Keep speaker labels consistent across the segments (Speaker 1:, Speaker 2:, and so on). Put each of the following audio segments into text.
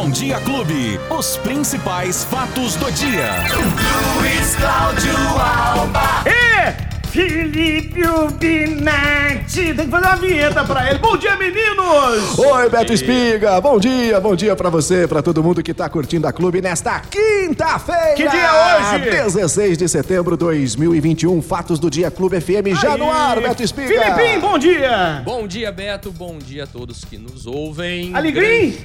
Speaker 1: Bom Dia Clube. Os principais fatos do dia.
Speaker 2: Luiz Cláudio Alba.
Speaker 3: E Felipe Ubinati. Tem que fazer uma vinheta pra ele. Bom dia, meninos!
Speaker 4: Oi, Beto Espiga. Bom dia, bom dia pra você, pra todo mundo que tá curtindo a clube nesta quinta-feira.
Speaker 3: Que dia é hoje?
Speaker 4: 16 de setembro de 2021. Fatos do dia Clube FM já no ar, Beto Espiga.
Speaker 3: Filipim, bom dia!
Speaker 5: Bom dia, Beto. Bom dia a todos que nos ouvem.
Speaker 3: Alegrim?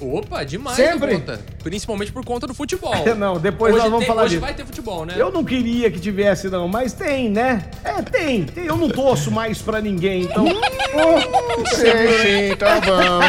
Speaker 5: Opa, demais
Speaker 3: Sempre?
Speaker 5: conta. Principalmente por conta do futebol.
Speaker 3: Não, depois
Speaker 5: hoje
Speaker 3: nós vamos
Speaker 5: tem-
Speaker 3: falar
Speaker 5: Hoje
Speaker 3: disso.
Speaker 5: vai ter futebol, né?
Speaker 3: Eu não queria que tivesse, não, mas tem, né? É, tem. tem. Eu não torço mais pra ninguém, então.
Speaker 4: Sim, sim, tá bom.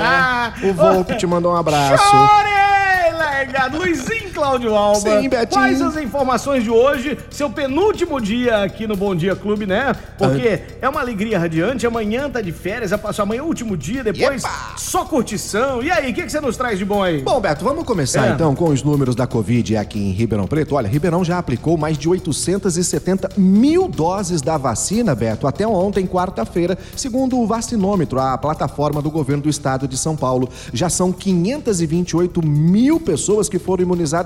Speaker 3: Ah,
Speaker 4: O Volpe te mandou um abraço.
Speaker 3: Chorei, largado. Luizinho Cláudio Alba.
Speaker 4: Sim, Betinho.
Speaker 3: Quais as informações de hoje? Seu penúltimo dia aqui no Bom Dia Clube, né? Porque é uma alegria radiante. Amanhã tá de férias, amanhã é o último dia, depois
Speaker 4: Epa!
Speaker 3: só curtição. E aí, o que, que você nos traz de bom aí?
Speaker 4: Bom, Beto, vamos começar
Speaker 3: É.
Speaker 4: então com os números da Covid aqui em Ribeirão Preto. Olha, Ribeirão já aplicou mais de 870 mil doses da vacina, Beto, até ontem, quarta-feira, segundo o Vacinômetro, a plataforma do governo do estado de São Paulo. Já são 528 mil pessoas que foram imunizadas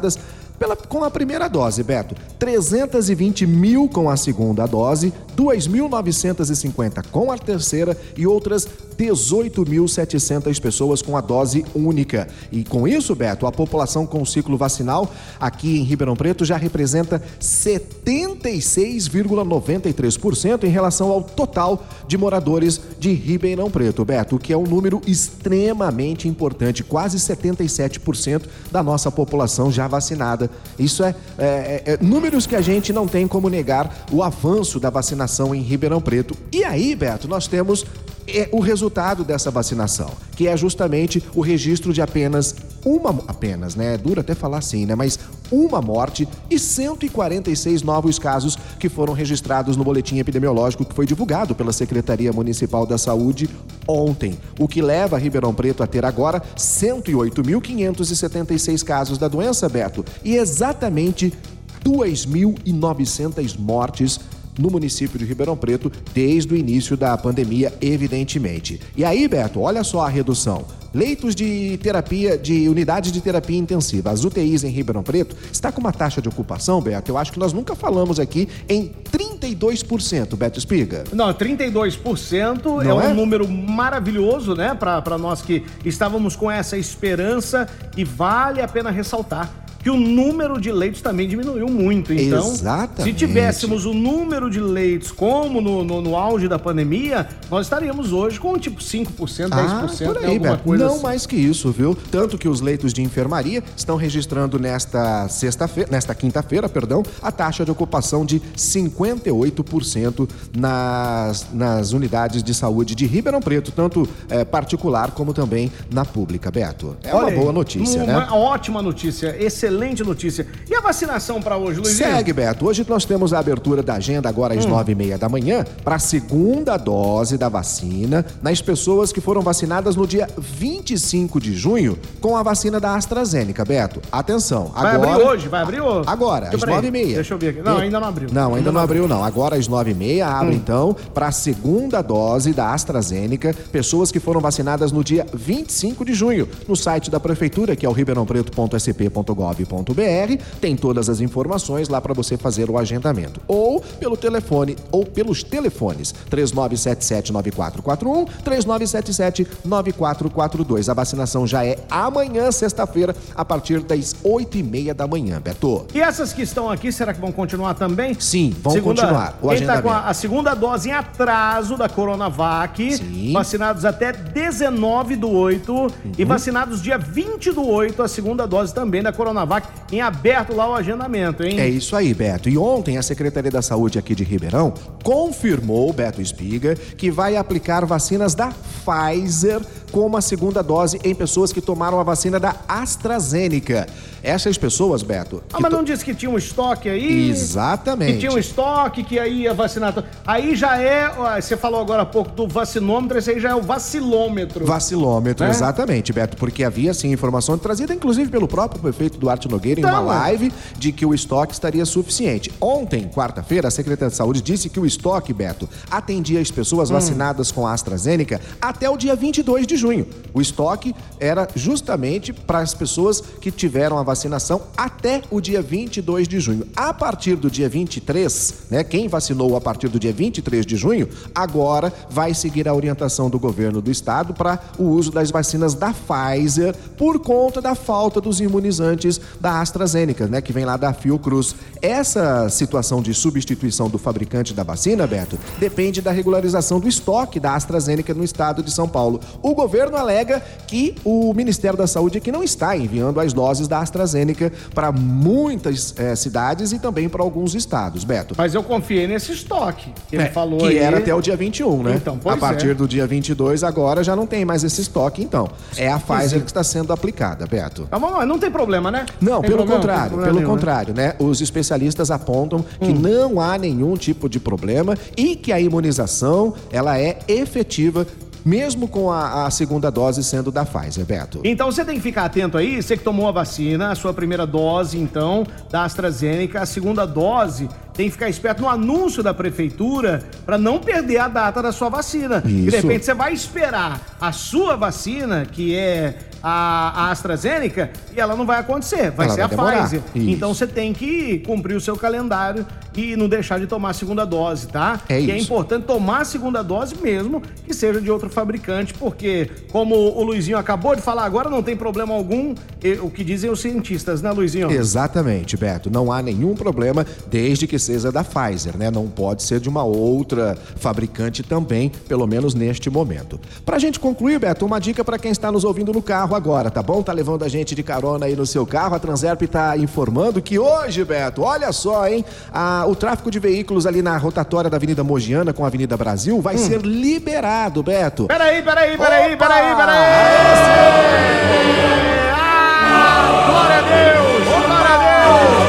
Speaker 4: pela, com a primeira dose, Beto. 320 mil com a segunda dose, 2.950 com a terceira e outras 18.700 pessoas com a dose única. E com isso, Beto, a população com o ciclo vacinal aqui em Ribeirão Preto já representa 76,93% em relação ao total de moradores de Ribeirão Preto, Beto, o que é um número extremamente importante, quase 77% da nossa população já vacinada. Isso é, é- é números que a gente não tem como negar o avanço da vacinação em Ribeirão Preto. E aí, Beto, nós temos é, o resultado dessa vacinação, que é justamente o registro de apenas uma, apenas, né? É duro até falar assim, né? Mas uma morte e 146 novos casos que foram registrados no boletim epidemiológico que foi divulgado pela Secretaria Municipal da Saúde ontem, o que leva Ribeirão Preto a ter agora 108.576 casos da doença, Beto, e exatamente 2.900 mortes no município de Ribeirão Preto desde o início da pandemia, evidentemente. E aí, Beto, olha só a redução. Leitos de terapia, de unidades de terapia intensiva, as UTIs em Ribeirão Preto, está com uma taxa de ocupação, Beto, eu acho que nós nunca falamos aqui, em 32%, Beto Espiga.
Speaker 3: Não, 32% é
Speaker 4: Não
Speaker 3: um
Speaker 4: é?
Speaker 3: número maravilhoso, né? Pra nós que estávamos com essa esperança e vale a pena ressaltar que o número de leitos também diminuiu muito. Então,
Speaker 4: Exatamente.
Speaker 3: se tivéssemos o número de leitos como no, no, no auge da pandemia, nós estaríamos hoje com tipo 5%, 10%,
Speaker 4: Ah, por aí,
Speaker 3: alguma coisa
Speaker 4: Não
Speaker 3: assim.
Speaker 4: mais que isso, viu? Tanto que os leitos de enfermaria estão registrando nesta sexta-feira, nesta quinta-feira, perdão, a taxa de ocupação de 58% nas, nas unidades de saúde de Ribeirão Preto, tanto eh, particular como também na pública, Beto. É uma
Speaker 3: Olha aí,
Speaker 4: boa notícia,
Speaker 3: uma
Speaker 4: né?
Speaker 3: ótima notícia, excelente notícia. E a vacinação pra hoje, Luizinho?
Speaker 4: Segue, Beto. Hoje nós temos a abertura da agenda agora às nove e meia da manhã para a segunda dose da vacina nas pessoas que foram vacinadas no dia 25 de junho com a vacina da AstraZeneca, Beto. Atenção,
Speaker 3: Vai
Speaker 4: agora...
Speaker 3: abrir hoje, vai abrir hoje.
Speaker 4: Agora, às nove e meia.
Speaker 3: Deixa eu ver aqui. Não, ainda não abriu.
Speaker 4: Não, ainda não abriu não. Agora às nove e meia abre
Speaker 3: Hum.
Speaker 4: então para a segunda dose da AstraZeneca, pessoas que foram vacinadas no dia 25 de junho. No site da prefeitura, que é o ribeirãopreto.sp.gov.br, tem todas as informações lá para você fazer o agendamento. Ou pelo telefone, ou pelos telefones 3977-9441, 3977-9442. A vacinação já é amanhã, sexta-feira, a partir das oito e meia da manhã, Beto.
Speaker 3: E essas que estão aqui, será que vão continuar também?
Speaker 4: Sim, vão continuar. O
Speaker 3: Quem tá com a, a segunda dose em atraso da Coronavac,
Speaker 4: Sim.
Speaker 3: vacinados até 19 do 8 e
Speaker 4: Uhum.
Speaker 3: vacinados dia 20 do 8, a segunda dose também da Coronavac, em aberto lá o agendamento, hein?
Speaker 4: É isso aí, Beto. E ontem a Secretaria da Saúde aqui de Ribeirão confirmou, Beto Espiga, que vai aplicar vacinas da Pfizer como a segunda dose em pessoas que tomaram a vacina da AstraZeneca. Essas pessoas, Beto.
Speaker 3: Ah, mas
Speaker 4: to-
Speaker 3: não disse que tinha um estoque aí?
Speaker 4: Exatamente.
Speaker 3: Que tinha um estoque, que aí ia vacinar. Aí já é. Você falou agora há pouco do vacinômetro, esse aí já é o vacilômetro.
Speaker 4: Vacilômetro,
Speaker 3: Né?
Speaker 4: exatamente, Beto, porque havia sim informação trazida inclusive pelo próprio prefeito Duarte Nogueira em uma
Speaker 3: Então,
Speaker 4: live de que o estoque estaria suficiente. Ontem, quarta-feira, a Secretaria de Saúde disse que o estoque, Beto, atendia as
Speaker 3: Hum.
Speaker 4: pessoas vacinadas com a AstraZeneca até o dia 22 de junho. Junho. O estoque era justamente para as pessoas que tiveram a vacinação até o dia 22 de junho. A partir do dia 23, né, quem vacinou a partir do dia 23 de junho, agora vai seguir a orientação do governo do estado para o uso das vacinas da Pfizer por conta da falta dos imunizantes da AstraZeneca, né, que vem lá da Fiocruz. Essa situação de substituição do fabricante da vacina, Beto, depende da regularização do estoque da AstraZeneca no estado de São Paulo. O governo alega que o Ministério da Saúde aqui não está enviando as doses da AstraZeneca para muitas eh, cidades e também para alguns estados, Beto.
Speaker 3: Mas eu confiei nesse estoque que ele
Speaker 4: É,
Speaker 3: falou
Speaker 4: que
Speaker 3: aí.
Speaker 4: era até o dia 21, né?
Speaker 3: Então,
Speaker 4: a partir
Speaker 3: é.
Speaker 4: do dia 22, agora já não tem mais esse estoque, então. É a Pfizer que está sendo aplicada, Beto.
Speaker 3: Mas não tem problema, né?
Speaker 4: Não,
Speaker 3: Tem
Speaker 4: pelo
Speaker 3: problema,
Speaker 4: contrário, pelo
Speaker 3: nenhum, né?
Speaker 4: contrário, né? Os especialistas apontam que
Speaker 3: Hum.
Speaker 4: não há nenhum tipo de problema e que a imunização ela é efetiva mesmo com a, a segunda dose sendo da Pfizer, Beto.
Speaker 3: Então você tem que ficar atento aí, você que tomou a vacina, a sua primeira dose, então, da AstraZeneca, a segunda dose, tem que ficar esperto no anúncio da prefeitura para não perder a data da sua vacina. E de
Speaker 4: Isso.
Speaker 3: repente você vai esperar a sua vacina, que é a, AstraZeneca, e ela não vai acontecer, vai
Speaker 4: Ela
Speaker 3: ser
Speaker 4: vai
Speaker 3: a
Speaker 4: demorar.
Speaker 3: Pfizer.
Speaker 4: Isso.
Speaker 3: Então você tem que cumprir o seu calendário e não deixar de tomar a segunda dose, tá?
Speaker 4: É
Speaker 3: e é
Speaker 4: isso.
Speaker 3: importante tomar a segunda dose mesmo que seja de outro fabricante, porque, como o Luizinho acabou de falar agora, não tem problema algum, o que dizem os cientistas, né, Luizinho?
Speaker 4: Exatamente, Beto. Não há nenhum problema desde que seja da Pfizer, né? Não pode ser de uma outra fabricante também, pelo menos neste momento. Pra gente concluir, Beto, uma dica para quem está nos ouvindo no carro agora, tá bom? Tá levando a gente de carona aí no seu carro. A Transerp tá informando que hoje, Beto, olha só, hein? A- o tráfego de veículos ali na rotatória da Avenida Mogiana com a Avenida Brasil vai ser liberado, Beto.
Speaker 3: Peraí, peraí, peraí,
Speaker 4: Opa!
Speaker 3: peraí, peraí! Ah, glória a Deus! Glória a Deus!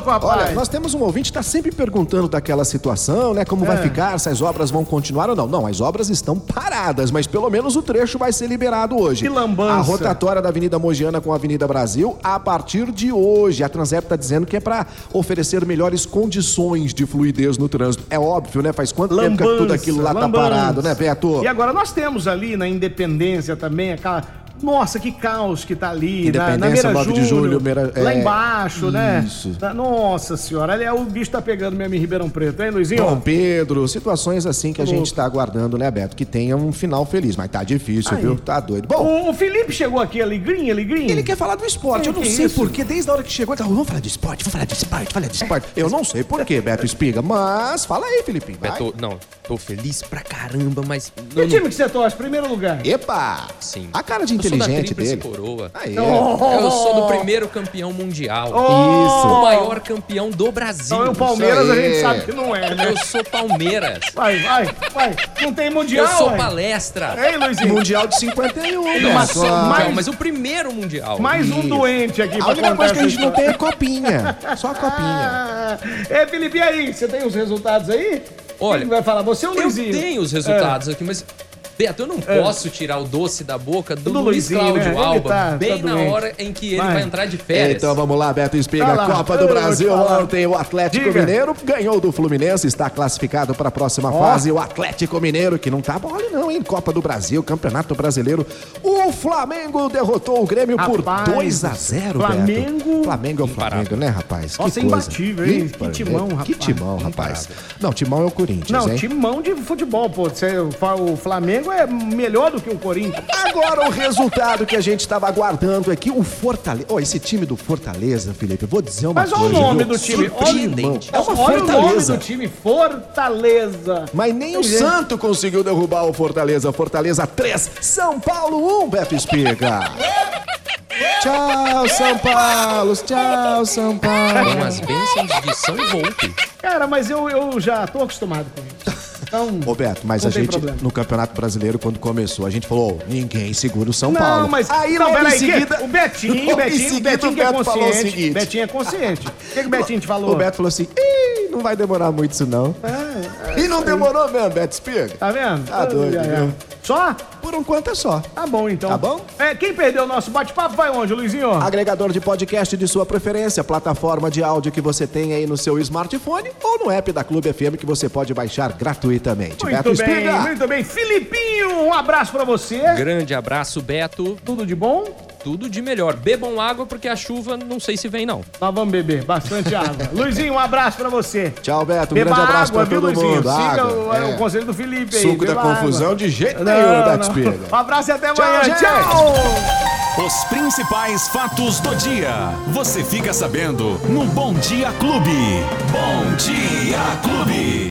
Speaker 3: Tá louco, rapaz?
Speaker 4: Olha, nós temos um ouvinte que está sempre perguntando daquela situação, né? Como vai
Speaker 3: É.
Speaker 4: ficar, se as obras vão continuar ou não. Não, as obras estão paradas, mas pelo menos o trecho vai ser liberado hoje.
Speaker 3: Que lambança.
Speaker 4: A rotatória da Avenida Mogiana com a Avenida Brasil, a partir de hoje. A Transep está dizendo que é para oferecer melhores condições de fluidez no trânsito. É óbvio, né? Faz quanto tempo que
Speaker 3: Lambança,
Speaker 4: tudo aquilo lá tá
Speaker 3: lambança.
Speaker 4: parado, né, Beto?
Speaker 3: E agora nós temos ali na Independência também aquela. Nossa, que caos que tá ali. na, na
Speaker 4: Independência,
Speaker 3: Meira
Speaker 4: 9 de julho, Meira-
Speaker 3: Lá
Speaker 4: é,
Speaker 3: embaixo, né?
Speaker 4: isso.
Speaker 3: Na- Nossa senhora, ali é, o bicho tá pegando mesmo em Ribeirão Preto, hein, Luizinho?
Speaker 4: Dom Pedro, situações assim que a
Speaker 3: Louco.
Speaker 4: gente está aguardando, né, Beto? Que tenha um final feliz, mas tá difícil,
Speaker 3: Aí.
Speaker 4: viu? Tá doido. Bom,
Speaker 3: O, o Felipe chegou aqui, alegrinho, alegrinho.
Speaker 4: Ele quer falar do esporte. Eu não sei
Speaker 3: isso?
Speaker 4: porquê. Desde a hora que chegou, ele falou, vamos falar de esporte, vamos falar de esporte, falar de esporte. Eu não sei porquê, Beto Espiga, mas fala aí, Felipe. Vai.
Speaker 5: Beto, não, tô feliz pra caramba, mas.
Speaker 3: Que time que você torce? Primeiro lugar.
Speaker 4: Epa!
Speaker 5: Sim.
Speaker 4: A cara de
Speaker 5: da
Speaker 4: inteligente dele.
Speaker 5: coroa.
Speaker 4: Aí,
Speaker 5: Eu sou do primeiro campeão mundial.
Speaker 4: Isso.
Speaker 5: O maior campeão do Brasil.
Speaker 3: Então, o Palmeiras a gente sabe que não é, né?
Speaker 5: Eu sou Palmeiras.
Speaker 3: Vai, vai, vai. Não tem mundial,
Speaker 5: Eu sou
Speaker 3: ué.
Speaker 5: palestra.
Speaker 3: Ei, Luizinho.
Speaker 4: Mundial de 51,
Speaker 3: Mas-
Speaker 4: Beto.
Speaker 5: Mundial,
Speaker 3: mais-
Speaker 5: mas o primeiro mundial.
Speaker 3: Mais um
Speaker 4: Isso.
Speaker 3: doente aqui
Speaker 4: A única coisa que a gente não tem é copinha. Só a copinha.
Speaker 3: Ah, é, Felipe, e aí? Você tem os resultados aí?
Speaker 5: Olha,
Speaker 3: Quem vai falar? Você ou o
Speaker 5: Eu
Speaker 3: Luizinho?
Speaker 5: tenho os resultados aqui, mas. Beto, eu não posso tirar o doce da boca do,
Speaker 3: Do
Speaker 5: Luiz
Speaker 3: Luizinho,
Speaker 5: Cláudio
Speaker 3: né?
Speaker 5: Alba,
Speaker 3: tá-
Speaker 5: bem
Speaker 3: tá
Speaker 5: na
Speaker 3: doente.
Speaker 5: hora em que ele
Speaker 3: Vai.
Speaker 5: vai, entrar de férias.
Speaker 4: Então vamos lá, Beto Espiga.
Speaker 3: Lá.
Speaker 4: Copa do
Speaker 3: Eu
Speaker 4: Brasil ontem. O Atlético
Speaker 3: Diga.
Speaker 4: Mineiro ganhou do Fluminense, está classificado para a próxima fase. O Atlético Mineiro, que não tá mole não, hein? Copa do Brasil, Campeonato Brasileiro. O Flamengo derrotou o Grêmio por
Speaker 3: Rapaz,
Speaker 4: 2 a 0
Speaker 3: Flamengo-
Speaker 4: Beto. Flamengo é o. Flamengo, né, rapaz?
Speaker 3: Nossa,
Speaker 4: que coisa.
Speaker 3: imbatível, hein? Que timão,
Speaker 4: né? Que
Speaker 3: rapaz.
Speaker 4: timão, rapaz. Não, timão é o Corinthians,
Speaker 3: Não,
Speaker 4: hein?
Speaker 3: timão de futebol, pô. Você- o Flamengo é melhor do que o Corinthians.
Speaker 4: Agora o resultado que a gente estava aguardando aqui, o Fortaleza. Ó, esse time do Fortaleza, Felipe, eu vou dizer uma
Speaker 3: Mas olha
Speaker 4: coisa.
Speaker 3: o nome
Speaker 4: viu?
Speaker 3: do time.
Speaker 5: Surpreendente.
Speaker 3: Olha,
Speaker 4: É uma
Speaker 3: olha o nome
Speaker 4: Fortaleza.
Speaker 3: do time. Fortaleza.
Speaker 4: Mas nem o
Speaker 3: gente-
Speaker 4: Santo conseguiu derrubar o Fortaleza. Fortaleza 3, São Paulo 1, Beto Espiga. Tchau, São Paulo. Tchau, São Paulo.
Speaker 5: Com as bênçãos de São Volpe.
Speaker 3: Cara, mas eu, eu já tô acostumado com isso. Então,
Speaker 4: Roberto, mas a gente,
Speaker 3: problema.
Speaker 4: no Campeonato Brasileiro, quando começou, a gente falou, "Ô, ninguém segura o São
Speaker 3: Não,
Speaker 4: Paulo.
Speaker 3: mas.
Speaker 4: Aí,
Speaker 3: não, peraí, que-
Speaker 4: seguida...
Speaker 3: o Betinho,
Speaker 4: em
Speaker 3: Betinho,
Speaker 4: seguida,
Speaker 3: Betinho
Speaker 4: o
Speaker 3: que é
Speaker 4: o
Speaker 3: consciente.
Speaker 4: seguinte.
Speaker 3: Betinho é consciente. O que, que o Betinho te falou?
Speaker 4: O Beto falou assim, Ih, não vai demorar muito isso não. E não demorou mesmo, Beto Espiga.
Speaker 3: Tá vendo?
Speaker 4: Tá doido, viu?
Speaker 3: Só?
Speaker 4: Por enquanto é só.
Speaker 3: Tá bom, então.
Speaker 4: Tá bom?
Speaker 3: É, quem perdeu o nosso bate-papo vai onde, Luizinho?
Speaker 4: Agregador de podcast de sua preferência, plataforma de áudio que você tem aí no seu smartphone ou no app da Clube FM que você pode baixar gratuitamente.
Speaker 3: Muito
Speaker 4: Beto
Speaker 3: bem,
Speaker 4: Espiga.
Speaker 3: muito bem. Filipinho, um abraço pra você.
Speaker 5: Grande abraço, Beto.
Speaker 3: Tudo de bom?
Speaker 5: Tudo de melhor. Bebam água porque a chuva não sei se vem, não.
Speaker 3: Nós vamos beber bastante água. Luizinho, um abraço pra você.
Speaker 4: Tchau, Beto. Um
Speaker 3: Beba
Speaker 4: grande abraço
Speaker 3: água,
Speaker 4: pra
Speaker 3: viu,
Speaker 4: todo
Speaker 3: Luizinho?
Speaker 4: mundo.
Speaker 3: Siga
Speaker 4: Água,
Speaker 3: o,
Speaker 4: é.
Speaker 3: o conselho do Felipe aí.
Speaker 4: Suco da
Speaker 3: beba água.
Speaker 4: confusão de jeito
Speaker 3: Não,
Speaker 4: nenhum, Beto
Speaker 3: não.
Speaker 4: Espiga.
Speaker 3: Um abraço e até
Speaker 4: Tchau,
Speaker 3: amanhã.
Speaker 4: gente.
Speaker 3: Tchau!
Speaker 1: Os principais fatos do dia. Você fica sabendo no Bom Dia Clube. Bom Dia Clube.